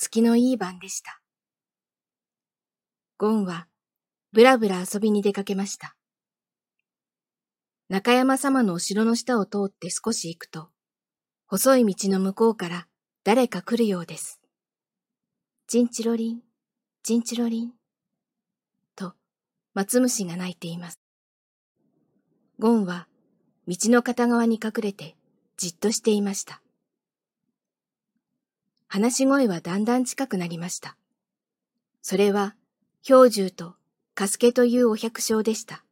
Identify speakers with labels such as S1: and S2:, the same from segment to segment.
S1: 月のいい晩でした。ゴンはぶらぶら遊びに出かけました。中山様のお城の下を通って少し行くと、細い道の向こうから誰か来るようです。チンチロリン、チンチロリン、と松虫が鳴いています。ゴンは道の片側に隠れてじっとしていました。話し声はだんだん近くなりました。それは氷柱とカスケというお百姓でした。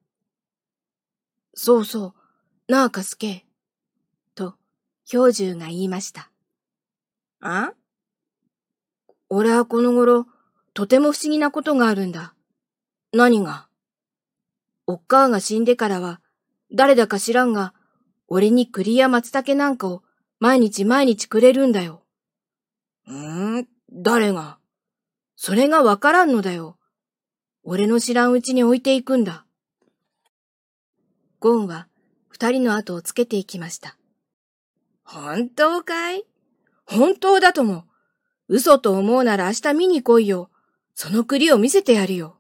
S1: そうそう、なあカスケ。と、氷柱が言いました。あ？俺はこの頃、とても不思議なことがあるんだ。何が？おっかあが死んでからは、誰だか知らんが、俺に栗や松茸なんかを毎日毎日くれるんだよ。ん誰が？それがわからんのだよ。俺の知らんうちに置いていくんだ。ゴンは二人の後をつけていきました。本当かい？本当だとも。嘘と思うなら明日見に来いよ。その栗を見せてやるよ。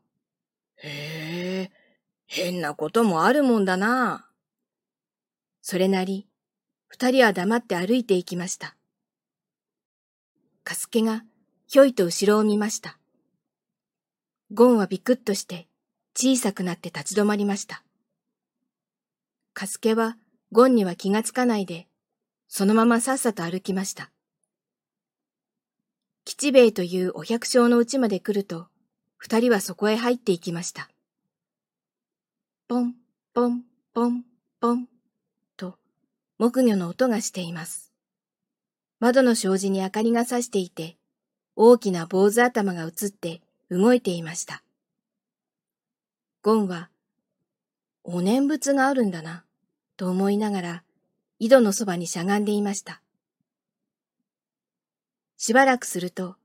S1: へえ、変なこともあるもんだな。それなり、二人は黙って歩いていきました。カスケがひょいと後ろを見ました。ゴンはビクッとして小さくなって立ち止まりました。カスケはゴンには気がつかないで、そのままさっさと歩きました。吉兵衛というお百姓の家まで来ると、二人はそこへ入っていきました。ポン、ポン、ポン、ポン、と、木魚の音がしています。窓の障子に明かりがさしていて、大きな坊主頭が映って動いていました。ゴンは、お念仏があるんだな、と思いながら、井戸のそばにしゃがんでいました。しばらくすると、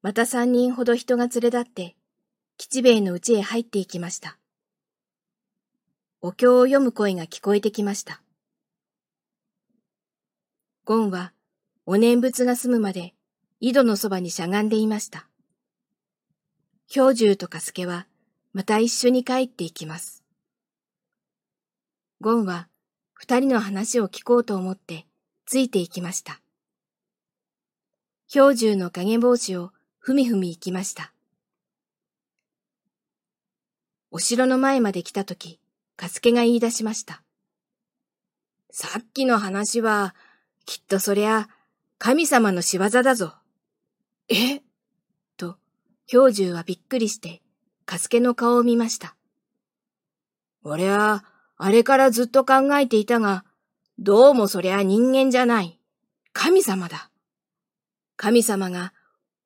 S1: また三人ほど人が連れ立って、吉兵衛の家へ入っていきました。お経を読む声が聞こえてきました。ゴンは、お念仏が済むまで、井戸のそばにしゃがんでいました。氷柱とかすけは、また一緒に帰っていきます。ゴンは、二人の話を聞こうと思って、ついていきました。氷柱の影帽子をふみふみ行きました。お城の前まで来たとき、カスケが言い出しました。さっきの話は、きっとそりゃ、神様の仕業だぞ。え？氷柱はびっくりして、カスケの顔を見ました。俺は、あれからずっと考えていたが、どうもそりゃ人間じゃない。神様だ。神様が、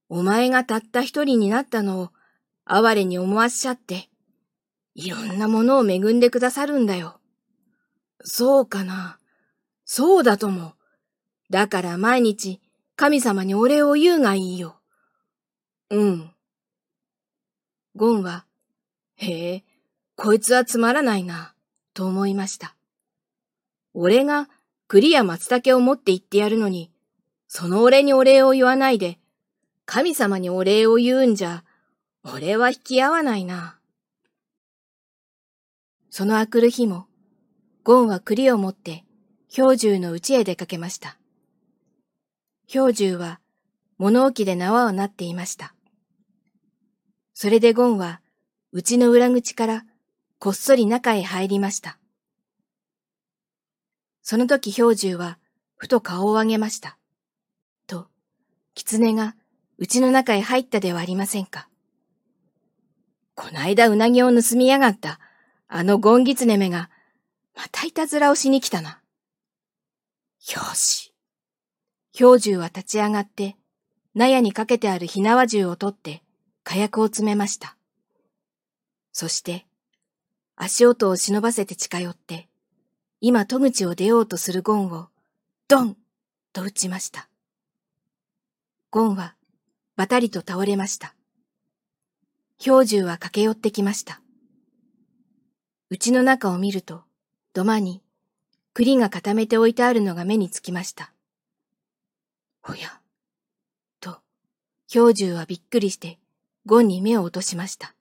S1: お前がたった一人になったのを、哀れに思わしちゃって、いろんなものを恵んでくださるんだよ。そうかな？そうだとも。だから毎日、神様にお礼を言うがいいよ。うん。ゴンは、へえ、こいつはつまらないな、と思いました。俺が栗や松茸を持って行ってやるのに、その俺にお礼を言わないで、神様にお礼を言うんじゃ、俺は引き合わないな。そのあくる日も、ゴンは栗を持って氷柱の家へ出かけました。氷柱は物置で縄をなっていました。それでゴンは、うちの裏口からこっそり中へ入りました。その時氷柱は、ふと顔を上げました。と、狐がうちの中へ入ったではありませんか。こないだうなぎを盗みやがった、あのゴンギツネめが、またいたずらをしに来たな。よし。氷柱は立ち上がって、納屋にかけてある火縄銃を取って、火薬を詰めました。そして、足音を忍ばせて近寄って、今戸口を出ようとするゴンを、ドンと撃ちました。ゴンは、ばたりと倒れました。氷柱は駆け寄ってきました。家の中を見ると、土間に、栗が固めて置いてあるのが目につきました。おや、と、氷柱はびっくりして、ゴンに目を落としました。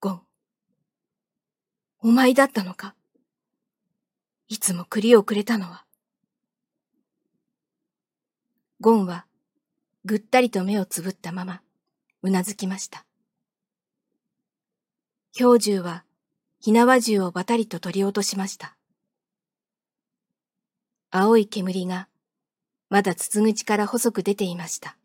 S1: ゴン。お前だったのかいつも栗をくれたのは。ゴンは、ぐったりと目をつぶったまま、うなずきました。氷柱は、火縄銃をばたりと取り落としました。青い煙が、まだ筒口から細く出ていました。